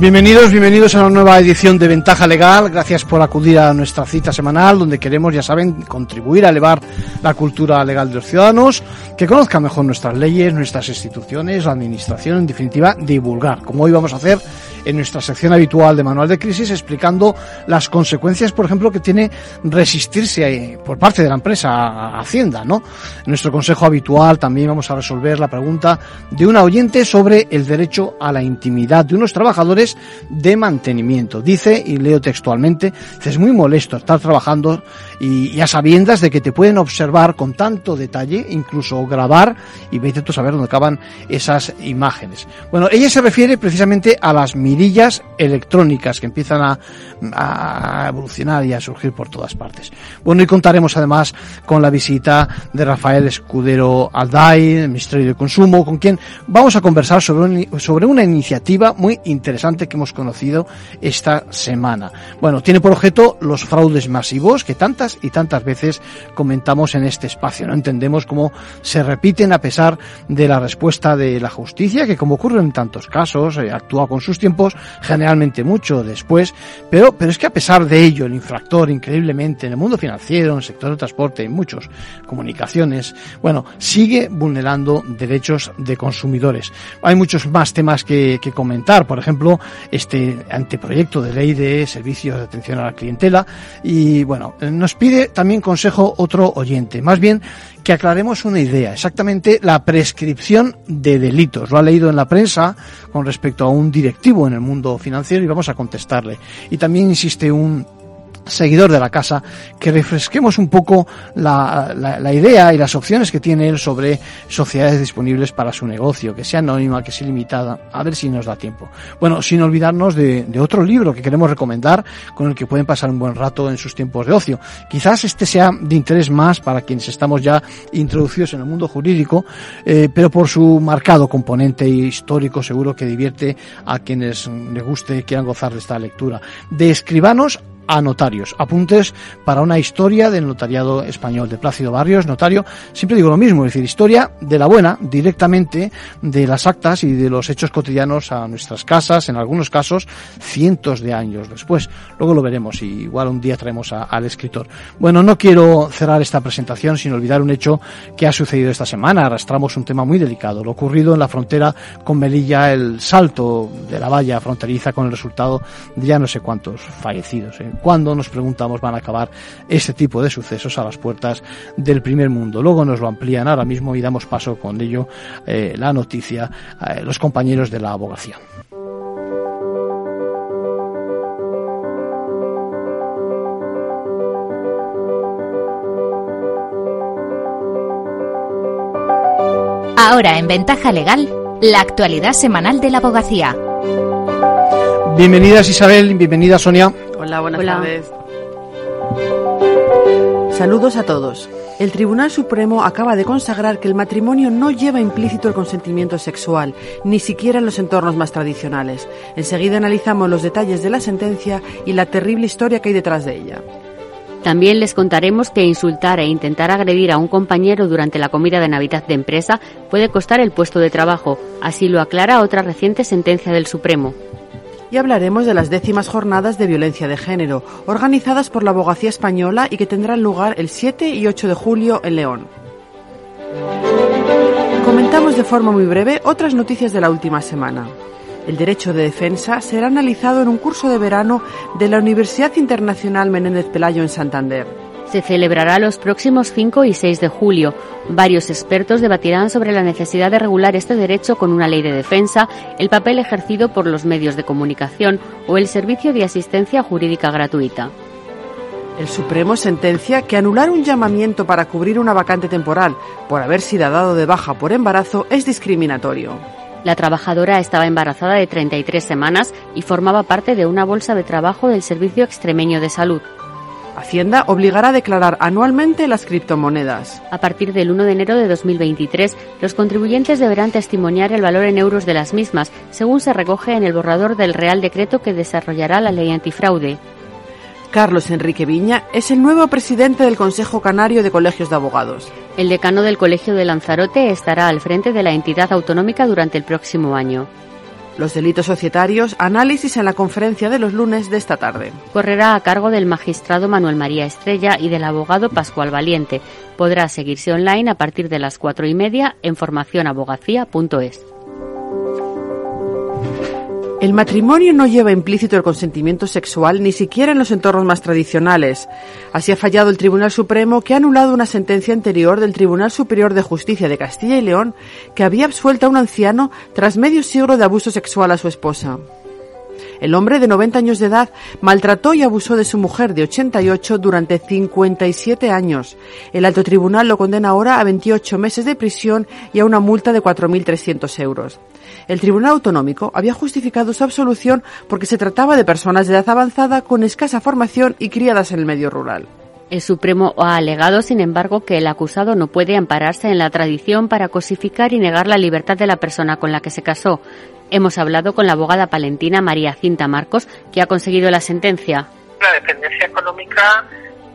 Bienvenidos, bienvenidos a una nueva edición de Ventaja Legal. Gracias por acudir a nuestra cita semanal donde queremos, ya saben, contribuir a elevar la cultura legal de los ciudadanos, que conozcan mejor nuestras leyes, nuestras instituciones, la administración, en definitiva, divulgar, como hoy vamos a hacer en nuestra sección habitual de Manual de Crisis, explicando las consecuencias, por ejemplo, que tiene resistirse eh, por parte de la empresa a Hacienda, ¿no? En nuestro consejo habitual también vamos a resolver la pregunta de una oyente sobre el derecho a la intimidad de unos trabajadores de mantenimiento. Dice, y leo textualmente, es muy molesto estar trabajando y, a sabiendas de que te pueden observar con tanto detalle, incluso grabar, y vete tú a saber dónde acaban esas imágenes. Bueno, ella se refiere precisamente a las electrónicas que empiezan a, a evolucionar y a surgir por todas partes. Bueno, y contaremos además con la visita de Rafael Escudero Alday, el Ministerio de Consumo, con quien vamos a conversar sobre, sobre una iniciativa muy interesante que hemos conocido esta semana. Bueno, tiene por objeto los fraudes masivos que tantas y tantas veces comentamos en este espacio. No entendemos cómo se repiten a pesar de la respuesta de la justicia, que como ocurre en tantos casos, eh, actúa con sus tiempos, generalmente mucho después, pero, pero es que a pesar de ello, el infractor, increíblemente, en el mundo financiero, en el sector del transporte, en muchos comunicaciones, bueno, sigue vulnerando derechos de consumidores. Hay muchos más temas que, que comentar, por ejemplo, este anteproyecto de ley de servicios de atención a la clientela, y bueno, nos pide también consejo otro oyente, más bien que aclaremos una idea, exactamente la prescripción de delitos. Lo ha leído en la prensa con respecto a un directivo en el mundo financiero y vamos a contestarle. Y también insiste un seguidor de la casa, que refresquemos un poco la, la, idea y las opciones que tiene él sobre sociedades disponibles para su negocio, que sea anónima, que sea limitada, a ver si nos da tiempo. Bueno, sin olvidarnos de, otro libro que queremos recomendar, con el que pueden pasar un buen rato en sus tiempos de ocio. Quizás este sea de interés más para quienes estamos ya introducidos en el mundo jurídico, eh, pero por su marcado componente histórico seguro que divierte a quienes les guste quieran gozar de esta lectura. De escribanos a notarios. Apuntes para una historia del notariado español de Plácido Barrios, notario. Siempre digo lo mismo, es decir, historia de la buena, directamente de las actas y de los hechos cotidianos a nuestras casas, en algunos casos cientos de años después. Luego lo veremos y igual un día traemos al escritor. Bueno, no quiero cerrar esta presentación sin olvidar un hecho que ha sucedido esta semana. Arrastramos un tema muy delicado, lo ocurrido en la frontera con Melilla, el salto de la valla fronteriza con el resultado de ya no sé cuántos fallecidos. ¿eh? Cuándo nos preguntamos van a acabar este tipo de sucesos a las puertas del primer mundo. Luego nos lo amplían ahora mismo y damos paso con ello eh, la noticia eh, los compañeros de la abogacía. Ahora en Ventaja Legal, la actualidad semanal de la abogacía. Bienvenidas Isabel, bienvenida Sonia. Hola, buenas tardes. Saludos a todos. El Tribunal Supremo acaba de consagrar que el matrimonio no lleva implícito el consentimiento sexual, ni siquiera en los entornos más tradicionales. Enseguida analizamos los detalles de la sentencia y la terrible historia que hay detrás de ella. También les contaremos que insultar e intentar agredir a un compañero durante la comida de Navidad de empresa puede costar el puesto de trabajo. Así lo aclara otra reciente sentencia del Supremo y hablaremos de las décimas jornadas de violencia de género, organizadas por la Abogacía Española y que tendrán lugar el 7 y 8 de julio en León. Comentamos de forma muy breve otras noticias de la última semana. El derecho de defensa será analizado en un curso de verano de la Universidad Internacional Menéndez Pelayo en Santander se celebrará los próximos 5 y 6 de julio. Varios expertos debatirán sobre la necesidad de regular este derecho con una ley de defensa, el papel ejercido por los medios de comunicación o el servicio de asistencia jurídica gratuita. El Supremo sentencia que anular un llamamiento para cubrir una vacante temporal por haber sido dado de baja por embarazo es discriminatorio. La trabajadora estaba embarazada de 33 semanas y formaba parte de una bolsa de trabajo del Servicio Extremeño de Salud. Hacienda obligará a declarar anualmente las criptomonedas. A partir del 1 de enero de 2023, los contribuyentes deberán testimoniar el valor en euros de las mismas, según se recoge en el borrador del Real Decreto que desarrollará la ley antifraude. Carlos Enrique Viña es el nuevo presidente del Consejo Canario de Colegios de Abogados. El decano del Colegio de Lanzarote estará al frente de la entidad autonómica durante el próximo año. Los delitos societarios, análisis en la conferencia de los lunes de esta tarde. Correrá a cargo del magistrado Manuel María Estrella y del abogado Pascual Valiente. Podrá seguirse online a partir de las cuatro y media en formacionabogacía.es. El matrimonio no lleva implícito el consentimiento sexual ni siquiera en los entornos más tradicionales. Así ha fallado el Tribunal Supremo que ha anulado una sentencia anterior del Tribunal Superior de Justicia de Castilla y León que había absuelto a un anciano tras medio siglo de abuso sexual a su esposa. El hombre de 90 años de edad maltrató y abusó de su mujer de 88 durante 57 años. El alto tribunal lo condena ahora a 28 meses de prisión y a una multa de 4.300 euros. El Tribunal Autonómico había justificado su absolución porque se trataba de personas de edad avanzada con escasa formación y criadas en el medio rural. El Supremo ha alegado, sin embargo, que el acusado no puede ampararse en la tradición para cosificar y negar la libertad de la persona con la que se casó. Hemos hablado con la abogada palentina María Cinta Marcos, que ha conseguido la sentencia. La dependencia económica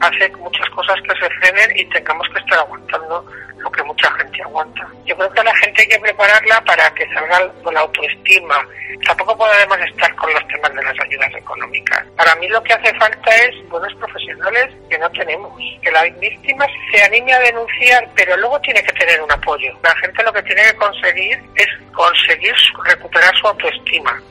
hace muchas cosas que se frenen y tengamos que estar aguantando lo que mucha gente aguanta. Yo creo que a la gente hay que prepararla para que salga con la autoestima. Tampoco podemos estar con los temas de las ayudas económicas. Para mí lo que hace falta es buenos profesionales que no tenemos. Que la víctima se anime a denunciar, pero luego tiene que tener un apoyo. La gente lo que tiene que conseguir es conseguir recuperar su autoestima.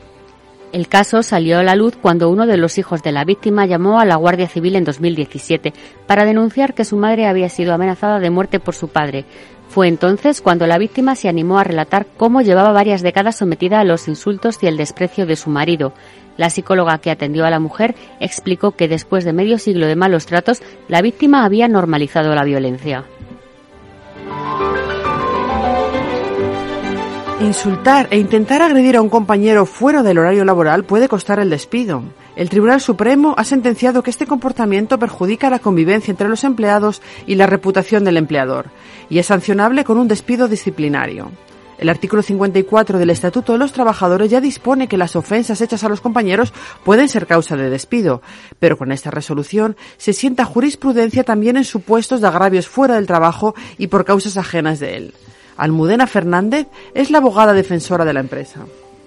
El caso salió a la luz cuando uno de los hijos de la víctima llamó a la Guardia Civil en 2017 para denunciar que su madre había sido amenazada de muerte por su padre. Fue entonces cuando la víctima se animó a relatar cómo llevaba varias décadas sometida a los insultos y el desprecio de su marido. La psicóloga que atendió a la mujer explicó que después de medio siglo de malos tratos, la víctima había normalizado la violencia. Insultar e intentar agredir a un compañero fuera del horario laboral puede costar el despido. El Tribunal Supremo ha sentenciado que este comportamiento perjudica la convivencia entre los empleados y la reputación del empleador, y es sancionable con un despido disciplinario. El artículo 54 del Estatuto de los Trabajadores ya dispone que las ofensas hechas a los compañeros pueden ser causa de despido, pero con esta resolución se sienta jurisprudencia también en supuestos de agravios fuera del trabajo y por causas ajenas de él. Almudena Fernández es la abogada defensora de la empresa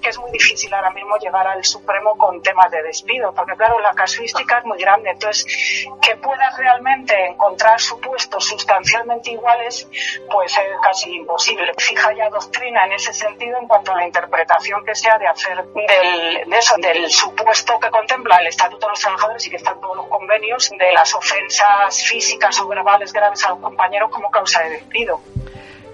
es muy difícil ahora mismo llegar al Supremo con temas de despido, porque claro, la casuística es muy grande. Entonces, que puedas realmente encontrar supuestos sustancialmente iguales, pues es casi imposible. Fija ya doctrina en ese sentido en cuanto a la interpretación que sea de hacer del, de eso, del supuesto que contempla el Estatuto de los Trabajadores y que están todos los convenios de las ofensas físicas o verbales graves a los compañeros como causa de despido.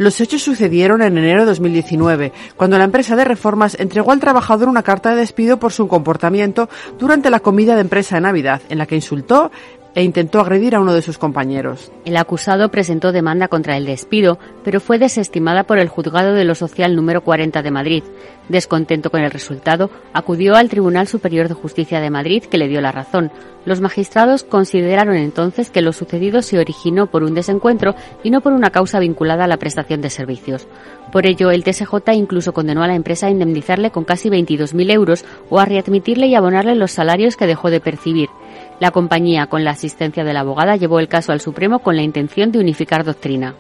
Los hechos sucedieron en enero de 2019, cuando la empresa de reformas entregó al trabajador una carta de despido por su comportamiento durante la comida de empresa de Navidad, en la que insultó e intentó agredir a uno de sus compañeros. El acusado presentó demanda contra el despido, pero fue desestimada por el juzgado de lo social número 40 de Madrid. Descontento con el resultado, acudió al Tribunal Superior de Justicia de Madrid, que le dio la razón. Los magistrados consideraron entonces que lo sucedido se originó por un desencuentro y no por una causa vinculada a la prestación de servicios. Por ello, el TSJ incluso condenó a la empresa a indemnizarle con casi 22.000 euros o a readmitirle y abonarle los salarios que dejó de percibir. La compañía, con la asistencia de la abogada, llevó el caso al Supremo con la intención de unificar doctrina.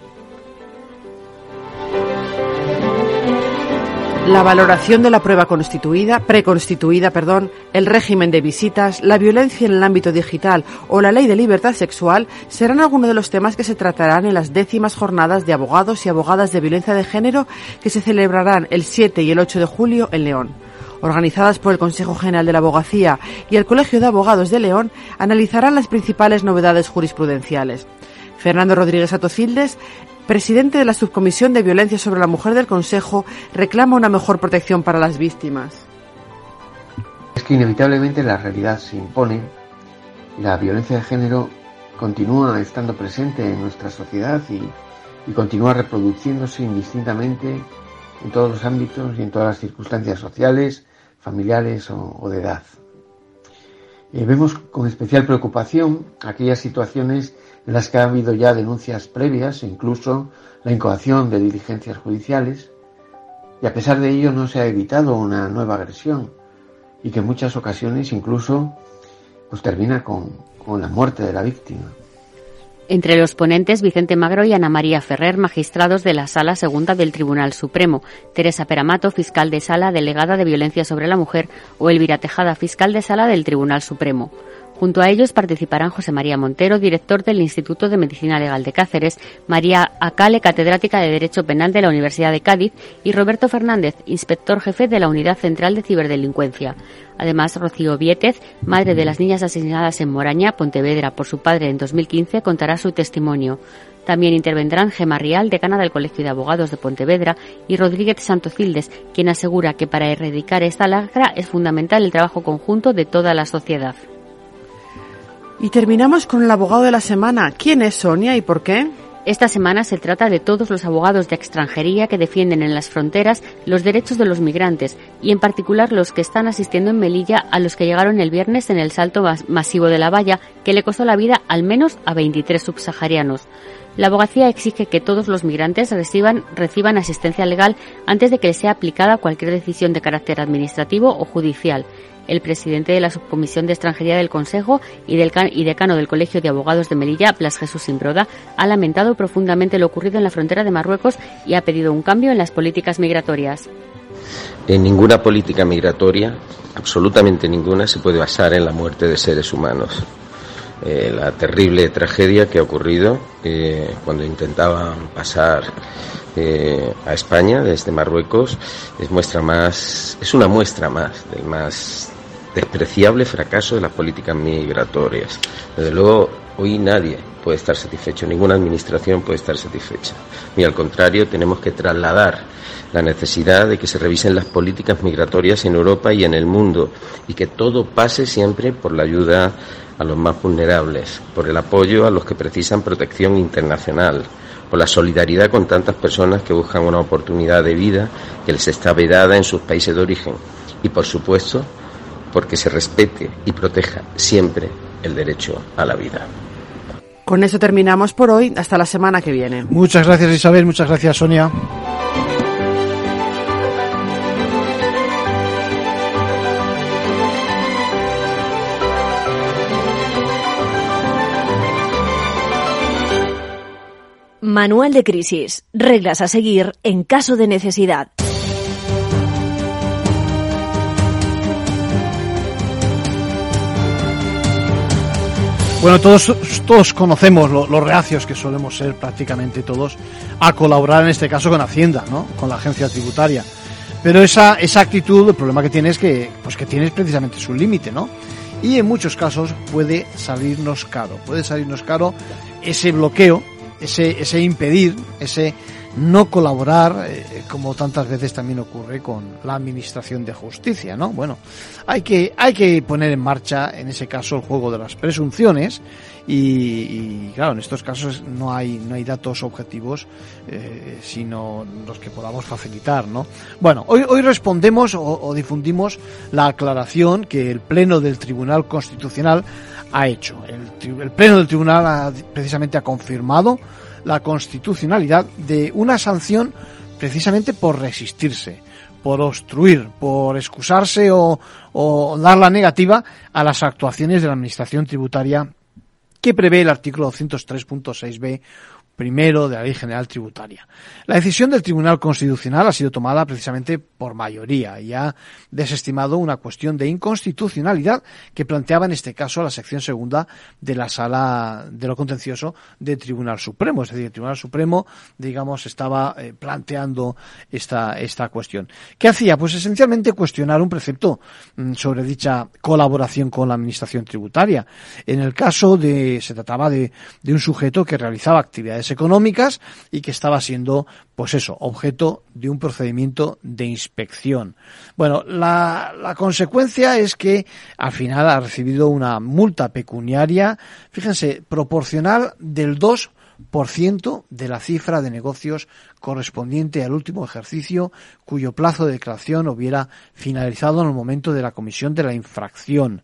La valoración de la prueba constituida, preconstituida, perdón, el régimen de visitas, la violencia en el ámbito digital o la ley de libertad sexual serán algunos de los temas que se tratarán en las décimas jornadas de abogados y abogadas de violencia de género que se celebrarán el 7 y el 8 de julio en León organizadas por el Consejo General de la Abogacía y el Colegio de Abogados de León, analizarán las principales novedades jurisprudenciales. Fernando Rodríguez Atocildes, presidente de la Subcomisión de Violencia sobre la Mujer del Consejo, reclama una mejor protección para las víctimas. Es que inevitablemente la realidad se impone. La violencia de género continúa estando presente en nuestra sociedad y, y continúa reproduciéndose indistintamente en todos los ámbitos y en todas las circunstancias sociales, familiares o, de edad. Eh, vemos con especial preocupación aquellas situaciones en las que ha habido ya denuncias previas e incluso la incoación de diligencias judiciales y a pesar de ello no se ha evitado una nueva agresión y que en muchas ocasiones incluso pues termina con, con la muerte de la víctima. Entre los ponentes, Vicente Magro y Ana María Ferrer, magistrados de la Sala Segunda del Tribunal Supremo, Teresa Peramato, fiscal de Sala, delegada de Violencia sobre la Mujer, o Elvira Tejada, fiscal de Sala del Tribunal Supremo. Junto a ellos participarán José María Montero, director del Instituto de Medicina Legal de Cáceres, María Acale, catedrática de Derecho Penal de la Universidad de Cádiz, y Roberto Fernández, inspector jefe de la Unidad Central de Ciberdelincuencia. Además, Rocío Vietez, madre de las niñas asesinadas en Moraña, Pontevedra, por su padre en 2015, contará su testimonio. También intervendrán Gemma Rial, decana del Colegio de Abogados de Pontevedra, y Rodríguez Santocildes, quien asegura que para erradicar esta lacra es fundamental el trabajo conjunto de toda la sociedad. Y terminamos con el abogado de la semana. ¿Quién es Sonia y por qué? Esta semana se trata de todos los abogados de extranjería que defienden en las fronteras los derechos de los migrantes y en particular los que están asistiendo en Melilla a los que llegaron el viernes en el salto masivo de la valla que le costó la vida al menos a 23 subsaharianos. La abogacía exige que todos los migrantes reciban, asistencia legal antes de que les sea aplicada cualquier decisión de carácter administrativo o judicial. El presidente de la Subcomisión de Extranjería del Consejo y, del y decano del Colegio de Abogados de Melilla, Blas Jesús Simbroda, ha lamentado profundamente lo ocurrido en la frontera de Marruecos y ha pedido un cambio en las políticas migratorias. En ninguna política migratoria, absolutamente ninguna, se puede basar en la muerte de seres humanos. Eh, la terrible tragedia que ha ocurrido eh, cuando intentaban pasar eh, a España desde Marruecos es muestra más es una muestra más del más despreciable fracaso de las políticas migratorias. Desde luego, hoy nadie puede estar satisfecho, ninguna administración puede estar satisfecha. Y al contrario, tenemos que trasladar la necesidad de que se revisen las políticas migratorias en Europa y en el mundo y que todo pase siempre por la ayuda a los más vulnerables, por el apoyo a los que precisan protección internacional, por la solidaridad con tantas personas que buscan una oportunidad de vida que les está vedada en sus países de origen y, por supuesto, porque se respete y proteja siempre el derecho a la vida. Con eso terminamos por hoy. Hasta la semana que viene. Muchas gracias Isabel, muchas gracias Sonia. Manual de crisis. Reglas a seguir en caso de necesidad. Bueno, todos, todos conocemos los reacios que solemos ser prácticamente todos a colaborar en este caso con Hacienda, ¿no? Con la agencia tributaria. Pero esa, esa actitud, el problema que tiene es que, pues que tienes precisamente su límite, ¿no? Y en muchos casos puede salirnos caro, puede salirnos caro ese bloqueo ese, ese impedir, ese no colaborar, eh, como tantas veces también ocurre con la administración de justicia, ¿no? Bueno, hay que, hay que poner en marcha, en ese caso, el juego de las presunciones y, claro, en estos casos no hay, no hay datos objetivos, eh, sino los que podamos facilitar, ¿no? Bueno, hoy, hoy respondemos o, o difundimos la aclaración que el Pleno del Tribunal Constitucional ha hecho. El, el Pleno del Tribunal ha, precisamente ha confirmado la constitucionalidad de una sanción precisamente por resistirse, por obstruir, por excusarse o, o dar la negativa a las actuaciones de la Administración Tributaria que prevé el artículo 203.6b primero de la Ley General Tributaria. La decisión del Tribunal Constitucional ha sido tomada precisamente por mayoría y ha desestimado una cuestión de inconstitucionalidad que planteaba en este caso la sección segunda de la Sala de lo Contencioso del Tribunal Supremo. Es decir, el Tribunal Supremo, digamos, estaba eh, planteando esta, esta cuestión. ¿Qué hacía? Pues esencialmente cuestionar un precepto mm, sobre dicha colaboración con la Administración Tributaria. En el caso de, se trataba de, de un sujeto que realizaba actividades económicas y que estaba siendo, pues eso, objeto de un procedimiento de inspección. Bueno, la, la consecuencia es que al final ha recibido una multa pecuniaria, fíjense, proporcional del 2 1% de la cifra de negocios correspondiente al último ejercicio cuyo plazo de declaración hubiera finalizado en el momento de la comisión de la infracción.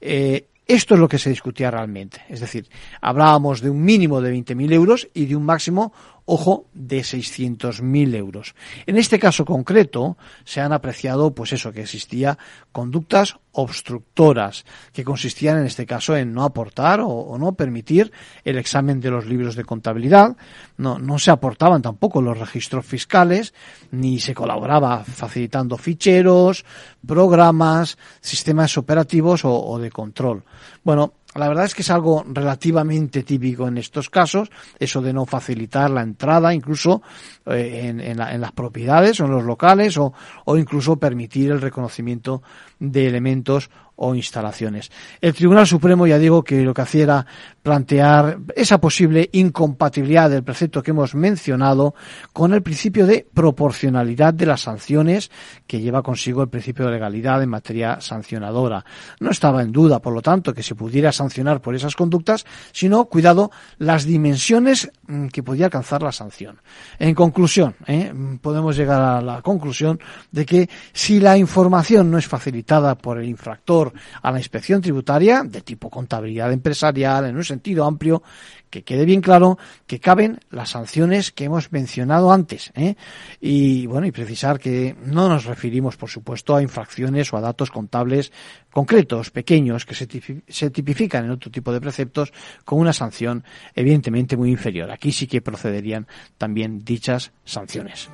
Eh, esto es lo que se discutía realmente. Es decir, hablábamos de un mínimo de 20.000 euros y de un máximo ojo, de 600.000 euros. En este caso concreto se han apreciado, pues eso, que existía conductas obstructoras, que consistían en este caso en no aportar o, no permitir el examen de los libros de contabilidad, no, se aportaban tampoco los registros fiscales, ni se colaboraba facilitando ficheros, programas, sistemas operativos o de control. Bueno, la verdad es que es algo relativamente típico en estos casos, eso de no facilitar la entrada, incluso eh, en, las propiedades o en los locales, o, o incluso permitir el reconocimiento de elementos o instalaciones. El Tribunal Supremo ya digo que lo que hacía era plantear esa posible incompatibilidad del precepto que hemos mencionado con el principio de proporcionalidad de las sanciones que lleva consigo el principio de legalidad en materia sancionadora. No estaba en duda, por lo tanto, que se pudiera sancionar por esas conductas, sino, cuidado, las dimensiones mm, que podía alcanzar la sanción. En conclusión, ¿eh? podemos llegar a la conclusión de que si la información no es facilitada por el infractor a la inspección tributaria de tipo contabilidad empresarial en un sentido amplio, que quede bien claro que caben las sanciones que hemos mencionado antes. ¿eh? Y bueno, y precisar que no nos referimos, por supuesto, a infracciones o a datos contables concretos, pequeños, que se tipifican en otro tipo de preceptos con una sanción evidentemente muy inferior. Aquí sí que procederían también dichas sanciones.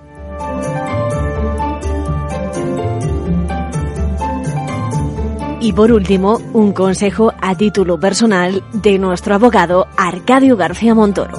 Y por último, un consejo a título personal de nuestro abogado Arcadio García Montoro.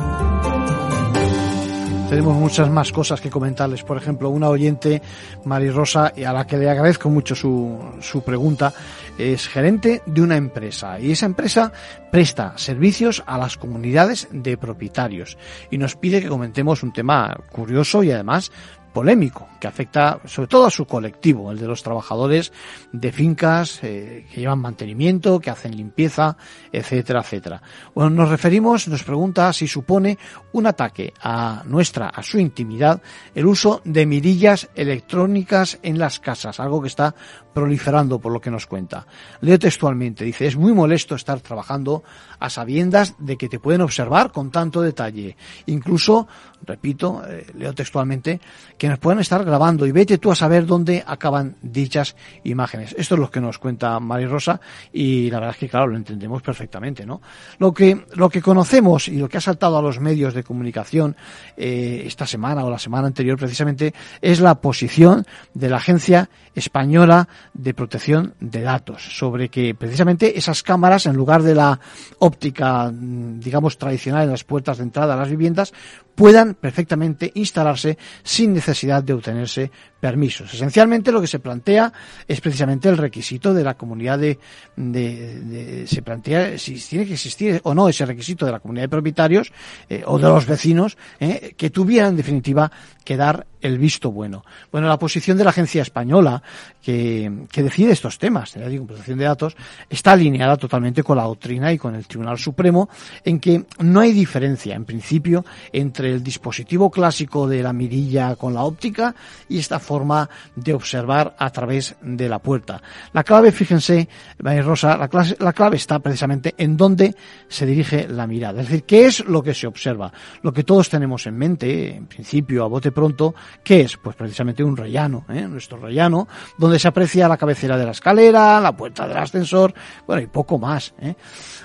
Tenemos muchas más cosas que comentarles. Por ejemplo, una oyente, Mari Rosa, a la que le agradezco mucho su, su pregunta, es gerente de una empresa y esa empresa presta servicios a las comunidades de propietarios y nos pide que comentemos un tema curioso y además polémico que afecta sobre todo a su colectivo, el de los trabajadores de fincas eh, que llevan mantenimiento, que hacen limpieza, etcétera, etcétera. Bueno, nos referimos, nos pregunta si supone un ataque a nuestra, a su intimidad, el uso de mirillas electrónicas en las casas, algo que está proliferando por lo que nos cuenta. Leo textualmente, dice, es muy molesto estar trabajando a sabiendas de que te pueden observar con tanto detalle. Incluso, repito, eh, leo textualmente, que nos pueden estar grabando y vete tú a saber dónde acaban dichas imágenes. Esto es lo que nos cuenta Mari Rosa y la verdad es que claro, lo entendemos perfectamente, ¿no? Lo que, lo que conocemos y lo que ha saltado a los medios de comunicación eh, esta semana o la semana anterior precisamente es la posición de la Agencia Española de Protección de Datos sobre que precisamente esas cámaras en lugar de la óptica digamos tradicional en las puertas de entrada a las viviendas puedan perfectamente instalarse sin necesidad de obtenerse permisos. Esencialmente lo que se plantea es precisamente el requisito de la comunidad de, de, se plantea si tiene que existir o no ese requisito de la comunidad de propietarios eh, o de los vecinos eh, que tuvieran en definitiva que dar el visto bueno. Bueno, la posición de la agencia española que, que decide estos temas, de la protección de datos, está alineada totalmente con la doctrina y con el Tribunal Supremo en que no hay diferencia en principio entre el dispositivo clásico de la mirilla con la óptica y esta forma de observar a través de la puerta. La clave, fíjense, Rosa, la, clave, la clave está precisamente en dónde se dirige la mirada. Es decir, ¿qué es lo que se observa? Lo que todos tenemos en mente, en principio, a bote pronto, ¿qué es? Pues precisamente un rellano, ¿eh? nuestro rellano, donde se aprecia la cabecera de la escalera, la puerta del ascensor, bueno, y poco más. ¿eh?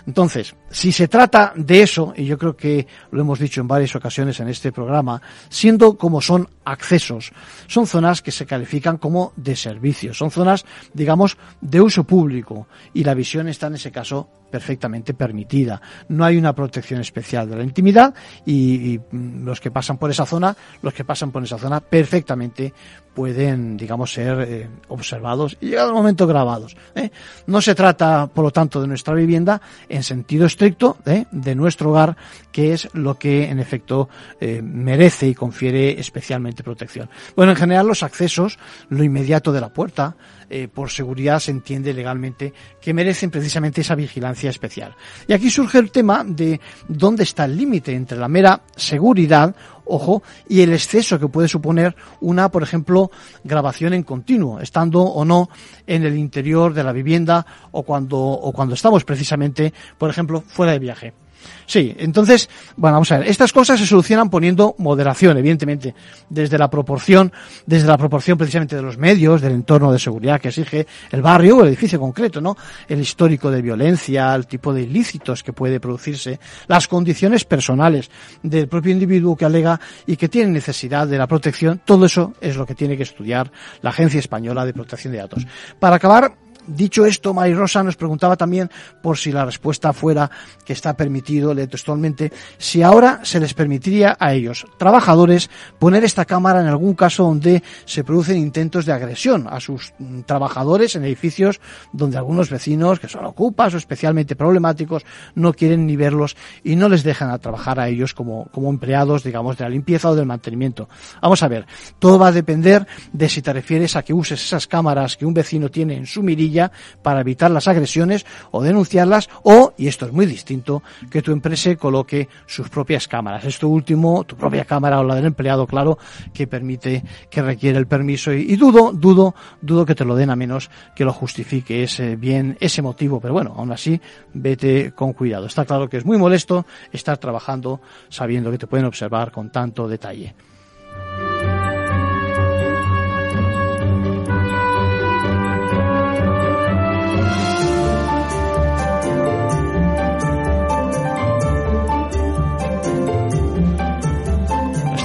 Entonces, si se trata de eso, y yo creo que lo hemos dicho en varias ocasiones en este programa, siendo como son accesos, son zonas que se califican como de servicio, son zonas, digamos, de uso público, y la visión está en ese caso perfectamente permitida. No hay una protección especial de la intimidad y, mm, los que pasan por esa zona, los que pasan por esa zona perfectamente pueden, digamos, ser eh, observados y llegado el momento grabados. ¿eh? No se trata, por lo tanto, de nuestra vivienda en sentido estricto ¿eh? de nuestro hogar, que es lo que en efecto merece y confiere especialmente protección. Bueno, en general los accesos, lo inmediato de la puerta, por seguridad se entiende legalmente que merecen precisamente esa vigilancia especial. Y aquí surge el tema de dónde está el límite entre la mera seguridad ojo, y el exceso que puede suponer una, por ejemplo, grabación en continuo, estando o no en el interior de la vivienda o cuando, o cuando estamos precisamente, por ejemplo, fuera de viaje. Sí, entonces, bueno, vamos a ver, estas cosas se solucionan poniendo moderación, evidentemente, desde la proporción, desde la proporción precisamente de los medios, del entorno de seguridad que exige el barrio o el edificio concreto, ¿no? El histórico de violencia, el tipo de ilícitos que puede producirse, las condiciones personales del propio individuo que alega y que tiene necesidad de la protección, todo eso es lo que tiene que estudiar la Agencia Española de Protección de Datos. Para acabar, Dicho esto, Mari Rosa nos preguntaba también por si la respuesta fuera que está permitido, le textualmente, si ahora se les permitiría a ellos, trabajadores, poner esta cámara en algún caso donde se producen intentos de agresión a sus mm, trabajadores en edificios donde algunos vecinos que son ocupas o especialmente problemáticos no quieren ni verlos y no les dejan a trabajar a ellos como, como empleados, digamos, de la limpieza o del mantenimiento. Vamos a ver, todo va a depender de si te refieres a que uses esas cámaras que un vecino tiene en su mirilla para evitar las agresiones o denunciarlas o, y esto es muy distinto, que tu empresa coloque sus propias cámaras. Esto último, tu propia cámara o la del empleado, claro, que permite, que requiere el permiso y, dudo, dudo, dudo que te lo den a menos que lo justifique ese bien ese motivo, pero bueno, aún así, vete con cuidado. Está claro que es muy molesto estar trabajando sabiendo que te pueden observar con tanto detalle.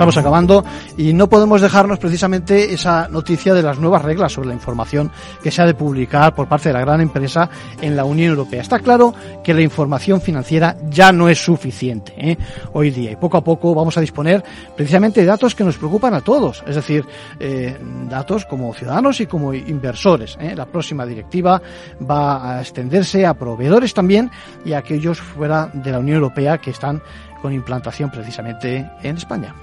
Estamos acabando y no podemos dejarnos precisamente esa noticia de las nuevas reglas sobre la información que se ha de publicar por parte de la gran empresa en la Unión Europea. Está claro que la información financiera ya no es suficiente ¿eh? hoy día y poco a poco vamos a disponer precisamente de datos que nos preocupan a todos, es decir, eh, datos como ciudadanos y como inversores. ¿eh? La próxima directiva va a extenderse a proveedores también y a aquellos fuera de la Unión Europea que están con implantación precisamente en España.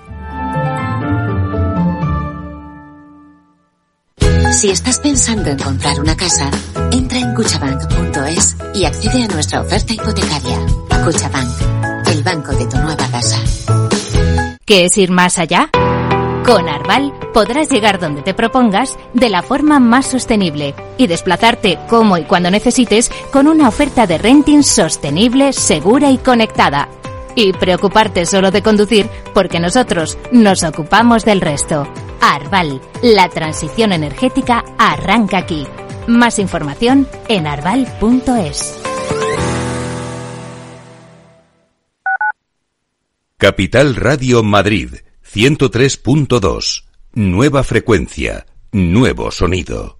Si estás pensando en comprar una casa, entra en cuchabank.es y accede a nuestra oferta hipotecaria. Cuchabank, el banco de tu nueva casa. ¿Qué es ir más allá? Con Arval podrás llegar donde te propongas de la forma más sostenible y desplazarte como y cuando necesites con una oferta de renting sostenible, segura y conectada y preocuparte solo de conducir porque nosotros nos ocupamos del resto. Arval, la transición energética arranca aquí. Más información en arval.es. Capital Radio Madrid, 103.2. Nueva frecuencia, nuevo sonido.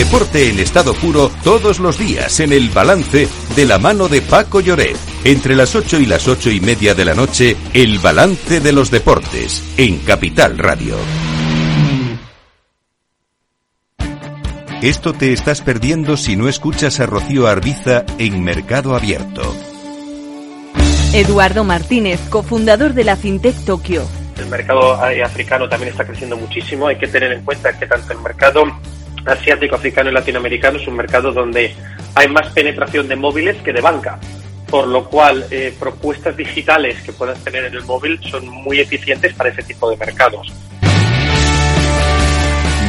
Deporte en estado puro todos los días en el balance de la mano de Paco Lloret. Entre las 8 y las ocho y media de la noche, el balance de los deportes en Capital Radio. Esto te estás perdiendo si no escuchas a Rocío Arbiza en Mercado Abierto. Eduardo Martínez, cofundador de la FinTech Tokio el mercado africano también está creciendo muchísimo. Hay que tener en cuenta que tanto el mercado asiático, africano y latinoamericano es un mercado donde hay más penetración de móviles que de banca, por lo cual eh, propuestas digitales que puedas tener en el móvil son muy eficientes para ese tipo de mercados.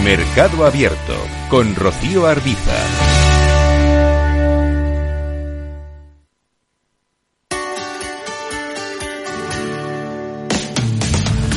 Mercado Abierto con Rocío Arbiza.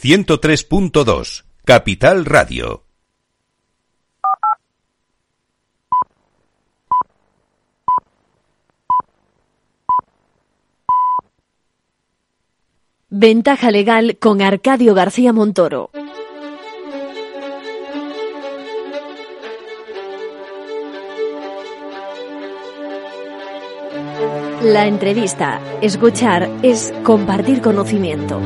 103.2, Capital Radio. Ventaja legal con Arcadio García Montoro. La entrevista, escuchar, es compartir conocimiento.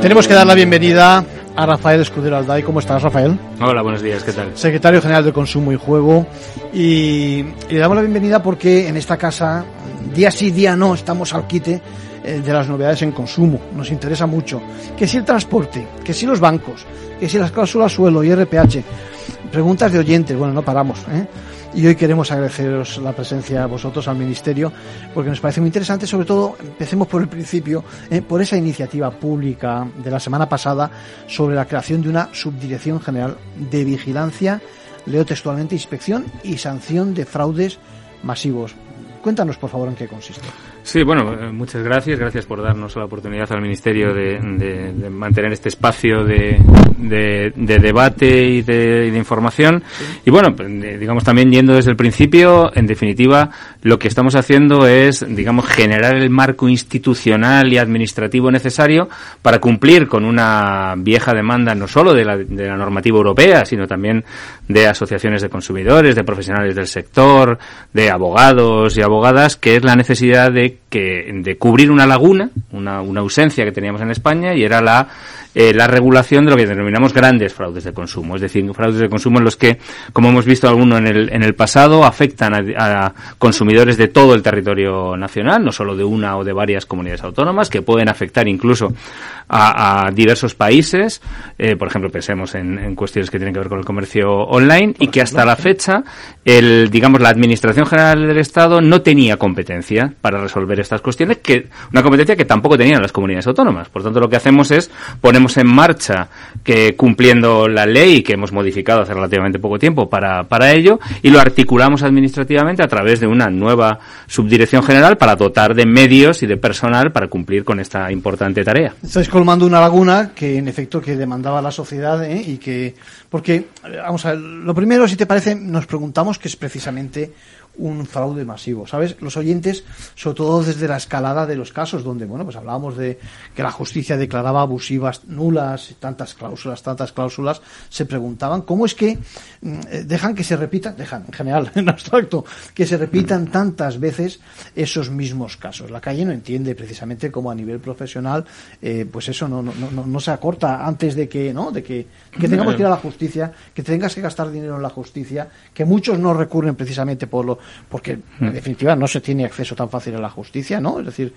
Tenemos que dar la bienvenida a Rafael Escudero Alday. ¿Cómo estás, Rafael? Hola, buenos días, ¿qué tal? Secretario General de Consumo y Juego. Y, y le damos la bienvenida porque en esta casa, día sí, día no, estamos al quite eh, de las novedades en consumo. Nos interesa mucho. Que si el transporte, que si los bancos, que si las cláusulas suelo y RPH. Preguntas de oyentes, bueno, no paramos. ¿eh? Y hoy queremos agradeceros la presencia a vosotros, al Ministerio, porque nos parece muy interesante, sobre todo, empecemos por el principio, ¿eh? por esa iniciativa pública de la semana pasada sobre la creación de una Subdirección General de Vigilancia, leo textualmente, inspección y sanción de fraudes masivos. Cuéntanos, por favor, en qué consiste. Sí, bueno, eh, muchas gracias. Gracias por darnos la oportunidad al Ministerio de, de, de mantener este espacio de, de debate y de, información. Y bueno, pues, digamos también yendo desde el principio, en definitiva, lo que estamos haciendo es, digamos, generar el marco institucional y administrativo necesario para cumplir con una vieja demanda no solo de la, de la normativa europea, sino también de asociaciones de consumidores, de profesionales del sector, de abogados y abogadas, que es la necesidad de que de cubrir una laguna, una, una ausencia que teníamos en España y era la eh, la regulación de lo que denominamos grandes fraudes de consumo, es decir, fraudes de consumo en los que, como hemos visto alguno en el, en el pasado, afectan a, consumidores de todo el territorio nacional, no solo de una o de varias comunidades autónomas, que pueden afectar incluso a, a diversos países, eh, por ejemplo, pensemos en, en, cuestiones que tienen que ver con el comercio online y que hasta la fecha, el, digamos, la Administración General del Estado no tenía competencia para resolver estas cuestiones, que una competencia que tampoco tenían las comunidades autónomas. Por tanto, lo que hacemos es poner ponemos en marcha que cumpliendo la ley que hemos modificado hace relativamente poco tiempo para, para ello y lo articulamos administrativamente a través de una nueva subdirección general para dotar de medios y de personal para cumplir con esta importante tarea. Estáis colmando una laguna que en efecto que demandaba la sociedad ¿eh? y que porque vamos a ver, lo primero si te parece nos preguntamos que es precisamente un fraude masivo, ¿sabes? Los oyentes, sobre todo desde la escalada de los casos, donde, bueno, pues hablábamos de que la justicia declaraba abusivas nulas, tantas cláusulas, tantas cláusulas, se preguntaban cómo es que dejan que se repitan, dejan en general, en abstracto, que se repitan tantas veces esos mismos casos. La calle no entiende precisamente cómo a nivel profesional, eh, pues eso no, no, no, no, se acorta antes de que, ¿no? De que, que tengamos que ir a la justicia, que tengas que gastar dinero en la justicia, que muchos no recurren precisamente por lo, porque en definitiva no se tiene acceso tan fácil a la justicia, ¿no? Es decir,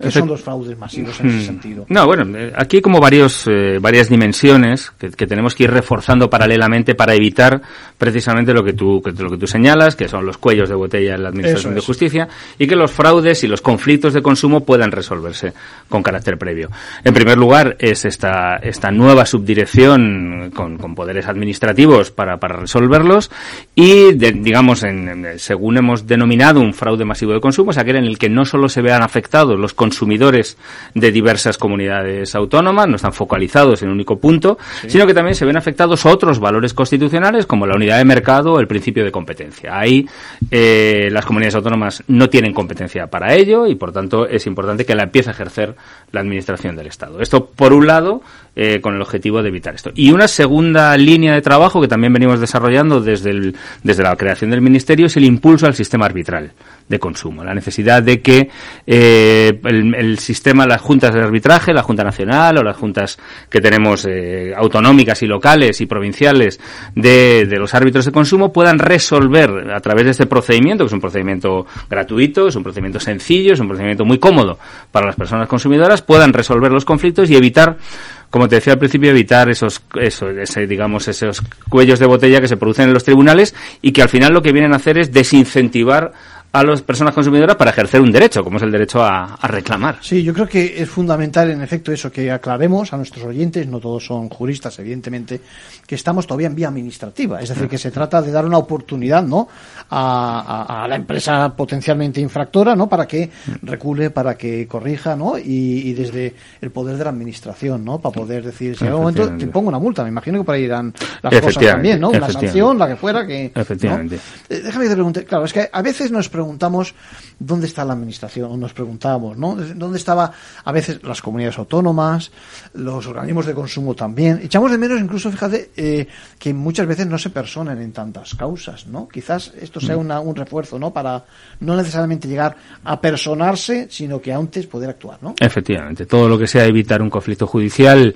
que son dos fraudes masivos en ese sentido. No, bueno, aquí hay como varios, eh, varias dimensiones que, que, tenemos que ir reforzando paralelamente para evitar precisamente lo que tú, que, lo que tú señalas, que son los cuellos de botella en la Administración de Justicia, y que los fraudes y los conflictos de consumo puedan resolverse con carácter previo. En primer lugar, es esta, esta nueva subdirección con, con poderes administrativos para, para resolverlos y, de, digamos, en, en, según hemos denominado un fraude masivo de consumo, es aquel en el que no solo se vean afectados los consumidores de diversas comunidades autónomas, no están focalizados en un único punto, sí. sino que también se ven afectados otros valores constitucionales como la unidad de mercado o el principio de competencia. Ahí eh, las comunidades autónomas no tienen competencia para ello y por tanto es importante que la empiece a ejercer la administración del Estado. Esto por un lado eh, con el objetivo de evitar esto. Y una segunda línea de trabajo que también venimos desarrollando desde, el, desde la creación del Ministerio es el impulso al sistema arbitral de consumo. La necesidad de que eh, el, el, sistema, las juntas de arbitraje, la Junta Nacional o las juntas que tenemos eh, autonómicas y locales y provinciales de, de, los árbitros de consumo puedan resolver a través de este procedimiento, que es un procedimiento gratuito, es un procedimiento sencillo, es un procedimiento muy cómodo para las personas consumidoras, puedan resolver los conflictos y evitar como te decía al principio, evitar esos, digamos, esos cuellos de botella que se producen en los tribunales y que al final lo que vienen a hacer es desincentivar a las personas consumidoras para ejercer un derecho, como es el derecho a, reclamar. Sí, yo creo que es fundamental, en efecto, eso, que aclaremos a nuestros oyentes, no todos son juristas, evidentemente, que estamos todavía en vía administrativa. Es decir, que se trata de dar una oportunidad, ¿no? A, la empresa potencialmente infractora, ¿no? Para que recule, para que corrija, ¿no? Y, desde el poder de la administración, ¿no? Para poder decir, si en algún momento te pongo una multa, me imagino que por ahí irán las cosas también, ¿no? Una sanción, la que fuera, que. Efectivamente. Eh, déjame que te pregunte, claro, es que a veces nos preguntamos dónde está la administración, nos preguntamos, ¿no? ¿Dónde estaba a veces las comunidades autónomas, los organismos de consumo también? Echamos de menos incluso, fíjate, eh, que muchas veces no se personen en tantas causas, ¿no? Quizás esto sea mm. un refuerzo, ¿no? Para no necesariamente llegar a personarse, sino que antes poder actuar, ¿no? Efectivamente, todo lo que sea evitar un conflicto judicial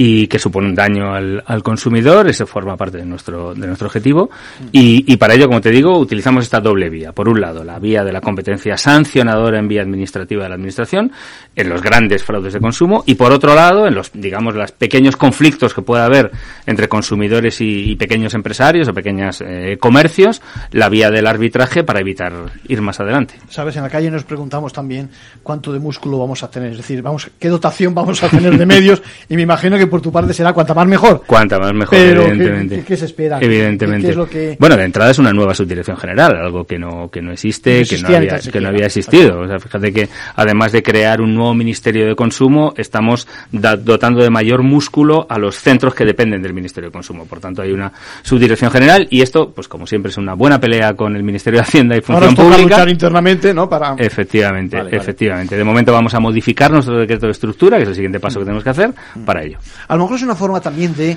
y que supone un daño al, al consumidor, eso forma parte de nuestro, de nuestro objetivo. Y, y, para ello, como te digo, utilizamos esta doble vía. Por un lado, la vía de la competencia sancionadora en vía administrativa de la Administración, en los grandes fraudes de consumo, y por otro lado, en los, digamos, los pequeños conflictos que pueda haber entre consumidores y, pequeños empresarios o pequeños eh, comercios, la vía del arbitraje para evitar ir más adelante. Sabes, en la calle nos preguntamos también cuánto de músculo vamos a tener, es decir, vamos, qué dotación vamos a tener de medios, y me imagino que por tu parte será cuanta más mejor. Cuanta más mejor, evidentemente. ¿qué, se espera? Evidentemente. Bueno, de entrada es una nueva subdirección general, algo que no, que no existe, que, no había, que no había existido. O sea, fíjate que además de crear un nuevo Ministerio de Consumo, estamos dotando de mayor músculo a los centros que dependen del Ministerio de Consumo. Por tanto, hay una subdirección general y esto, pues como siempre, es una buena pelea con el Ministerio de Hacienda y Función Ahora Pública. luchar internamente, ¿no? Para... Efectivamente, efectivamente. De momento vamos a modificar nuestro decreto de estructura, que es el siguiente paso que tenemos que hacer, para ello. A lo mejor es una forma también de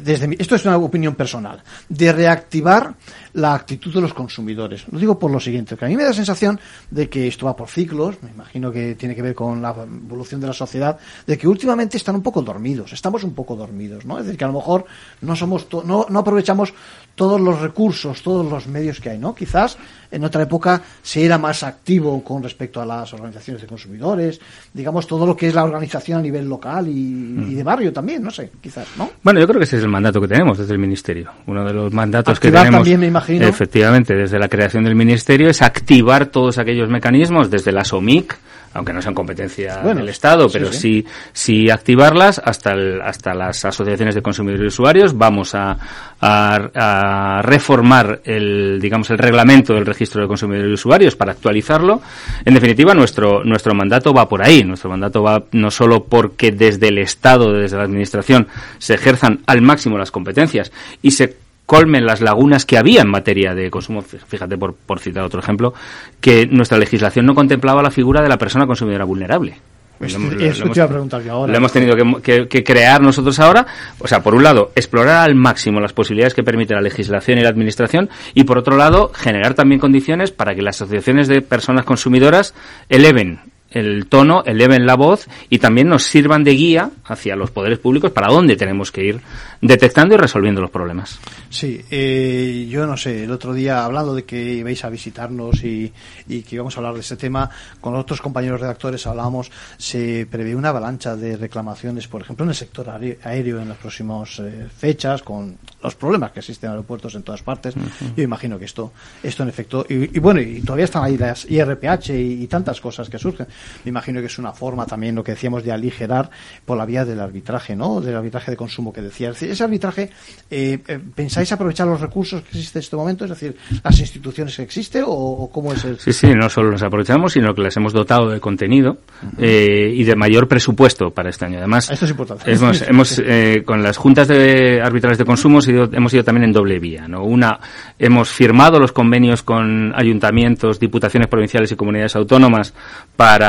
desde esto es una opinión personal, de reactivar la actitud de los consumidores. Lo digo por lo siguiente, que a mí me da la sensación de que esto va por ciclos, me imagino que tiene que ver con la evolución de la sociedad, de que últimamente están un poco dormidos, estamos un poco dormidos, ¿no? Es decir, que a lo mejor no somos no, no aprovechamos todos los recursos, todos los medios que hay, ¿no? Quizás en otra época se era más activo con respecto a las organizaciones de consumidores, digamos todo lo que es la organización a nivel local y, de barrio también, no sé, quizás, ¿no? Bueno, yo creo que ese es el mandato que tenemos desde el Ministerio. Uno de los mandatos que tenemos, también, me imagino. efectivamente, desde la creación del Ministerio es activar todos aquellos mecanismos desde la SOMIC, aunque no sean competencia del Estado, pero sí, sí, activarlas hasta, hasta las asociaciones de consumidores y usuarios. Vamos a, a, reformar el, digamos, el reglamento del registro de consumidores y usuarios para actualizarlo. En definitiva, nuestro, nuestro mandato va por ahí. Nuestro mandato va no solo porque desde el Estado, desde la Administración, se ejerzan al máximo las competencias y se colmen las lagunas que había en materia de consumo. Fíjate, por, por citar otro ejemplo, que nuestra legislación no contemplaba la figura de la persona consumidora vulnerable. Pues eso te iba a preguntar yo ahora. Lo hemos tenido que, que, crear nosotros ahora. O sea, por un lado, explorar al máximo las posibilidades que permite la legislación y la administración. Y por otro lado, generar también condiciones para que las asociaciones de personas consumidoras eleven el tono, eleven la voz y también nos sirvan de guía hacia los poderes públicos para dónde tenemos que ir detectando y resolviendo los problemas. Sí, eh, yo no sé, el otro día hablando de que ibais a visitarnos y, y, que íbamos a hablar de este tema, con otros compañeros redactores hablábamos, se prevé una avalancha de reclamaciones, por ejemplo, en el sector aéreo en las próximas eh, fechas, con los problemas que existen en aeropuertos en todas partes. Yo imagino que esto, esto en efecto, y, bueno, y todavía están ahí las IRPH y, tantas cosas que surgen. Me imagino que es una forma también, lo que decíamos, de aligerar por la vía del arbitraje, ¿no? Del arbitraje de consumo que decías. Ese arbitraje, eh, eh, ¿pensáis aprovechar los recursos que existen en este momento? Es decir, las instituciones que existen o, cómo es el. Sí, sí, no solo los aprovechamos, sino que las hemos dotado de contenido eh, y de mayor presupuesto para este año. Además, esto es importante. Hemos, hemos con las juntas de arbitrales de consumo hemos ido también en doble vía. ¿no? Una, hemos firmado los convenios con ayuntamientos, diputaciones provinciales y comunidades autónomas para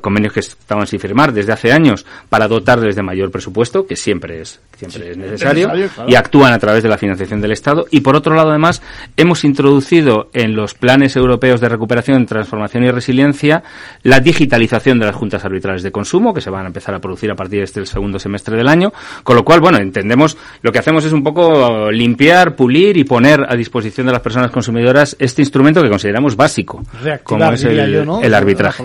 convenios que estaban sin firmar desde hace años para dotarles de mayor presupuesto, que siempre es, siempre es necesario, y actúan a través de la financiación del Estado. Y por otro lado, además, hemos introducido en los planes europeos de recuperación, transformación y resiliencia la digitalización de las juntas arbitrales de consumo, que se van a empezar a producir a partir de este segundo semestre del año. Con lo cual, bueno, entendemos, lo que hacemos es un poco limpiar, pulir y poner a disposición de las personas consumidoras este instrumento que consideramos básico, como es el, el arbitraje.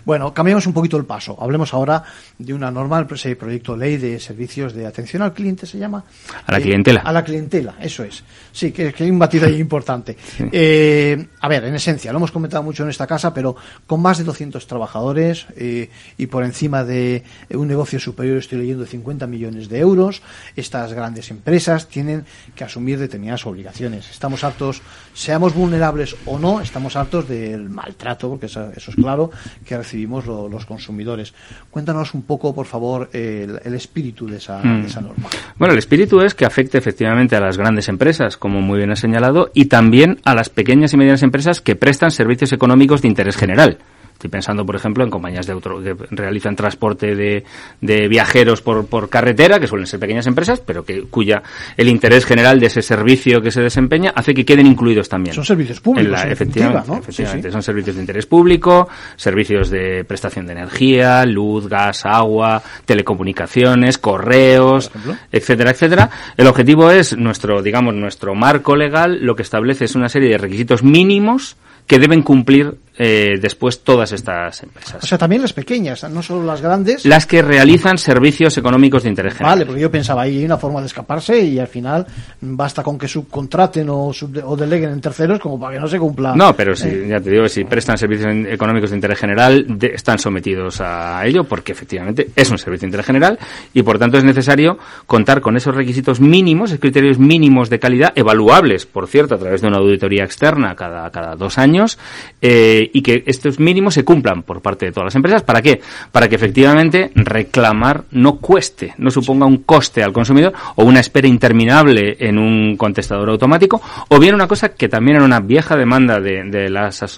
Bueno, cambiamos un poquito el paso. Hablemos ahora de una normal pues, eh, proyecto de ley de servicios de atención al cliente, ¿se llama? A la Eh, clientela. A la clientela, eso es. Sí, que, que hay un batido ahí importante. Eh, a ver, en esencia, lo hemos comentado mucho en esta casa, pero con más de 200 trabajadores eh, y por encima de un negocio superior, estoy leyendo, de 50 millones de euros, estas grandes empresas tienen que asumir determinadas obligaciones. Estamos hartos, seamos vulnerables o no, estamos hartos del maltrato, porque eso, eso es claro, que recibimos lo- los consumidores. Cuéntanos un poco, por favor, el, el espíritu de esa, Mm. de esa norma. Bueno, el espíritu es que afecte efectivamente a las grandes empresas, como muy bien ha señalado, y también a las pequeñas y medianas empresas que prestan servicios económicos de interés general. Estoy pensando, por ejemplo, en compañías de auto- que realizan transporte de, de viajeros por, por carretera, que suelen ser pequeñas empresas, pero que cuya el interés general de ese servicio que se desempeña hace que queden incluidos también. Son servicios públicos, En la- en efectivamente, ¿no? efectivamente. Sí, sí. Son servicios de interés público, servicios de prestación de energía, luz, gas, agua, telecomunicaciones, correos, etcétera, etcétera. El objetivo es nuestro, digamos, nuestro marco legal, lo que establece es una serie de requisitos mínimos que deben cumplir eh, después todas estas empresas. O sea, también las pequeñas, no solo las grandes. Las que realizan servicios económicos de interés general. Vale, porque yo pensaba, ahí hay una forma de escaparse y al final basta con que subcontraten o, sub- o deleguen en terceros como para que no se cumpla. No, pero si, Eh, ya te digo, si prestan servicios económicos de interés general, de- están sometidos a ello porque efectivamente es un servicio de interés general y por tanto es necesario contar con esos requisitos mínimos, esos criterios mínimos de calidad, evaluables, por cierto, a través de una auditoría externa cada, cada dos años, eh, y que estos mínimos se cumplan por parte de todas las empresas. ¿Para qué? Para que efectivamente reclamar no cueste, no suponga un coste al consumidor o una espera interminable en un contestador automático, o bien una cosa que también era una vieja demanda de,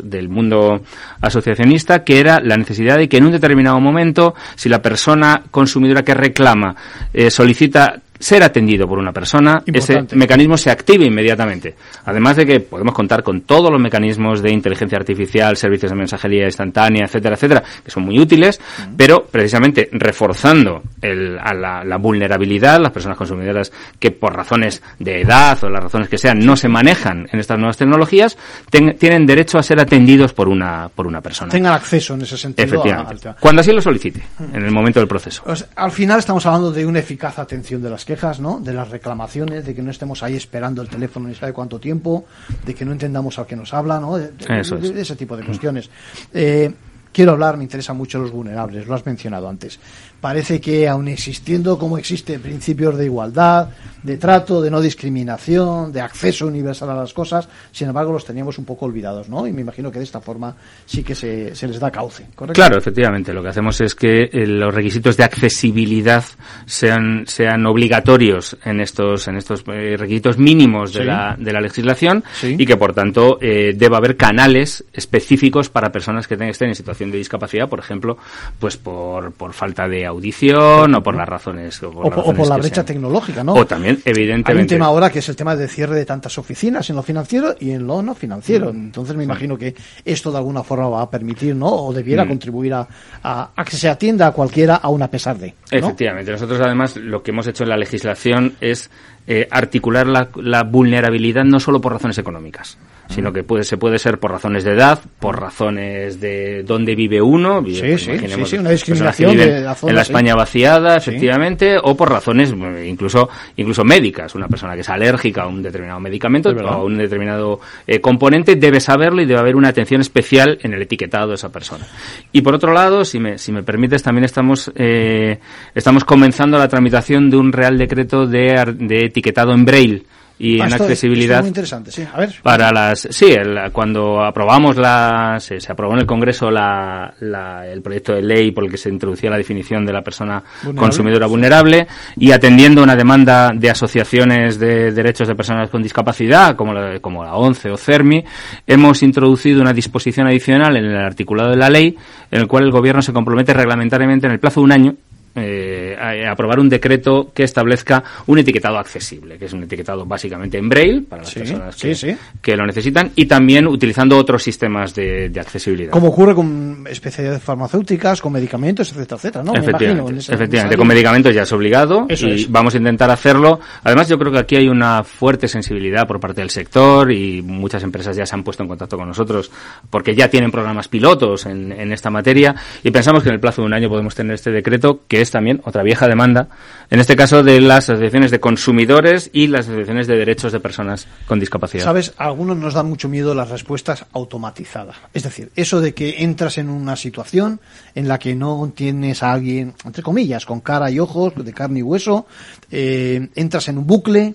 del mundo asociacionista, que era la necesidad de que en un determinado momento, si la persona consumidora que reclama eh, solicita ser atendido por una persona, Importante. ese mecanismo se active inmediatamente. Además de que podemos contar con todos los mecanismos de inteligencia artificial, servicios de mensajería instantánea, etcétera, etcétera, que son muy útiles, pero precisamente reforzando el- a la, la vulnerabilidad, las personas consumidoras que por razones de edad o las razones que sean no se manejan en estas nuevas tecnologías, ten- tienen derecho a ser atendidos por una, por una persona. tengan acceso en ese sentido a- Efectivamente. Cuando así lo solicite, en el momento del proceso. Pues, al final estamos hablando de una eficaz atención de las quejas, ¿no? De las reclamaciones, de que no estemos ahí esperando el teléfono ni sabe cuánto tiempo, de que no entendamos al que nos habla, ¿no? De, de- Eso de- es. de ese tipo de cuestiones. Eh, quiero hablar, me interesan mucho los vulnerables, lo has mencionado antes. Parece que aun existiendo como existen principios de igualdad, de trato, de no discriminación, de acceso universal a las cosas, sin embargo los teníamos un poco olvidados, ¿no? Y me imagino que de esta forma sí que se, se les da cauce, ¿correcto? Claro, efectivamente. Lo que hacemos es que eh, los requisitos de accesibilidad sean, sean obligatorios en estos, en estos eh, requisitos mínimos de, Sí. la, de la legislación Sí. y que, por tanto, eh, deba haber canales específicos para personas que estén en situación de discapacidad, por ejemplo, pues por, por falta de audición o por las razones o por, o, po- o razones por la brecha sean. tecnológica, ¿no? O también, Hay un evidentemente. tema ahora que es el tema de cierre de tantas oficinas en lo financiero y en lo no financiero. Entonces me imagino que esto de alguna forma va a permitir, ¿no? O debiera Mm. contribuir a, a- a que se atienda a cualquiera aún a pesar de. ¿no? Efectivamente. Nosotros además lo que hemos hecho en la legislación es eh, articular la, la vulnerabilidad no solo por razones económicas, sino que puede, se puede ser por razones de edad, por razones de dónde vive uno, vive, Sí, pues, sí, imaginemos sí, una que discriminación viven de la zona, en la. España vaciada, efectivamente, o por razones eh, incluso incluso médicas. Una persona que es alérgica a un determinado medicamento o a un determinado eh, componente debe saberlo y debe haber una atención especial en el etiquetado de esa persona. Y por otro lado, si me, si me permites, también estamos eh, estamos comenzando la tramitación de un real decreto de, de etiquetado en braille y Ah, en esto- accesibilidad es muy interesante, sí. A ver. para las sí el- cuando aprobamos la se, se aprobó en el Congreso la, la- el proyecto de ley por el que se introducía la definición de la persona Vulnerable. consumidora vulnerable y atendiendo una demanda de asociaciones de derechos de personas con discapacidad como la, como la ONCE o CERMI hemos introducido una disposición adicional en el articulado de la ley en el cual el gobierno se compromete reglamentariamente en el plazo de un año eh, eh, aprobar un decreto que establezca un etiquetado accesible, que es un etiquetado básicamente en braille para las personas que, lo necesitan y también utilizando otros sistemas de, accesibilidad. Como ocurre con especialidades farmacéuticas, con medicamentos, etcétera, etcétera, ¿no? Efectivamente, con medicamentos ya es obligado y vamos a intentar hacerlo. Además, yo creo que aquí hay una fuerte sensibilidad por parte del sector y muchas empresas ya se han puesto en contacto con nosotros porque ya tienen programas pilotos en, en esta materia y pensamos que en el plazo de un año podemos tener este decreto que es también otra vieja demanda, en este caso de las asociaciones de consumidores y las asociaciones de derechos de personas con discapacidad. Sabes, algunos nos dan mucho miedo las respuestas automatizadas. Es decir, eso de que entras en una situación en la que no tienes a alguien, entre comillas, con cara y ojos, de carne y hueso, eh, entras en un bucle,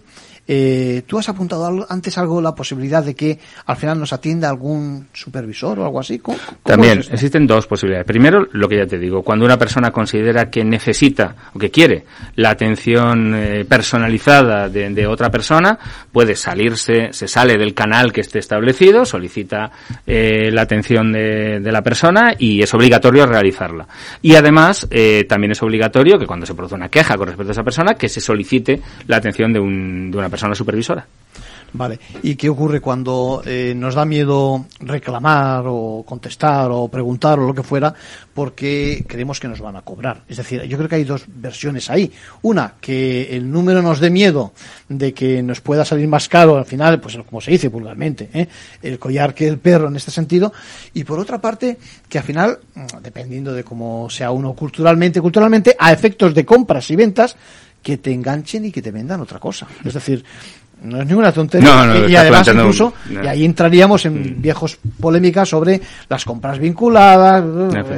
eh, ¿Tú has apuntado antes algo la posibilidad de que al final nos atienda algún supervisor o algo así? También existen dos posibilidades. Primero, lo que ya te digo, cuando una persona considera que necesita o que quiere la atención eh, personalizada de, otra persona, puede salirse, se sale del canal que esté establecido, solicita eh, la atención de, la persona y es obligatorio realizarla. Y además, también es obligatorio que cuando se produce una queja con respecto a esa persona, que se solicite la atención de, un, de una persona persona supervisora. Vale. ¿Y qué ocurre cuando eh, nos da miedo reclamar o contestar o preguntar o lo que fuera porque creemos que nos van a cobrar? Es decir, yo creo que hay dos versiones ahí. Una, que el número nos dé miedo de que nos pueda salir más caro al final, pues como se dice vulgarmente, ¿eh? el collar que el perro en este sentido. Y por otra parte, que al final, mm, dependiendo de cómo sea uno culturalmente, culturalmente, a efectos de compras y ventas, que te enganchen y que te vendan otra cosa. Es decir, no es ninguna tontería. y, además, incluso, y ahí entraríamos en mm. viejos polémicas sobre las compras vinculadas.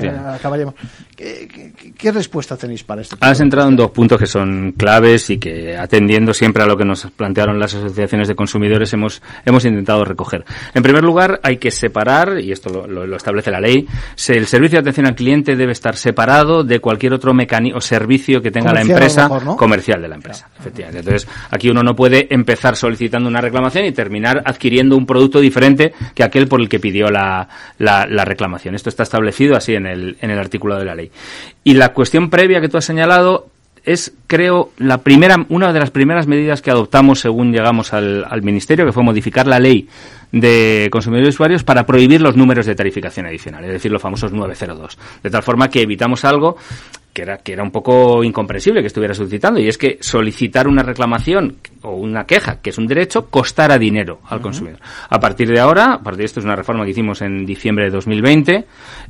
Eh, acabaríamos. ¿Qué, respuesta tenéis para esto? Has entrado en dos puntos que son claves y que, atendiendo siempre a lo que nos plantearon las asociaciones de consumidores, hemos, hemos intentado recoger. En primer lugar, hay que separar, y esto lo, establece la ley, el servicio de atención al cliente debe estar separado de cualquier otro mecanismo o servicio que tenga la empresa comercial de la empresa. Efectivamente. Entonces, aquí uno no puede empezar solicitando una reclamación y terminar adquiriendo un producto diferente que aquel por el que pidió la, la, reclamación. Esto está establecido así en el, en el artículo de la ley. Y la cuestión previa que tú has señalado es, creo, la primera, una de las primeras medidas que adoptamos según llegamos al, al Ministerio, que fue modificar la ley de consumidores y usuarios para prohibir los números de tarificación adicional, es decir, los famosos 902. De tal forma que evitamos algo que era, que era un poco incomprensible que estuviera solicitando, y es que solicitar una reclamación o una queja, que es un derecho, costara dinero al consumidor. A partir de ahora, a partir de esto es una reforma que hicimos en diciembre de 2020,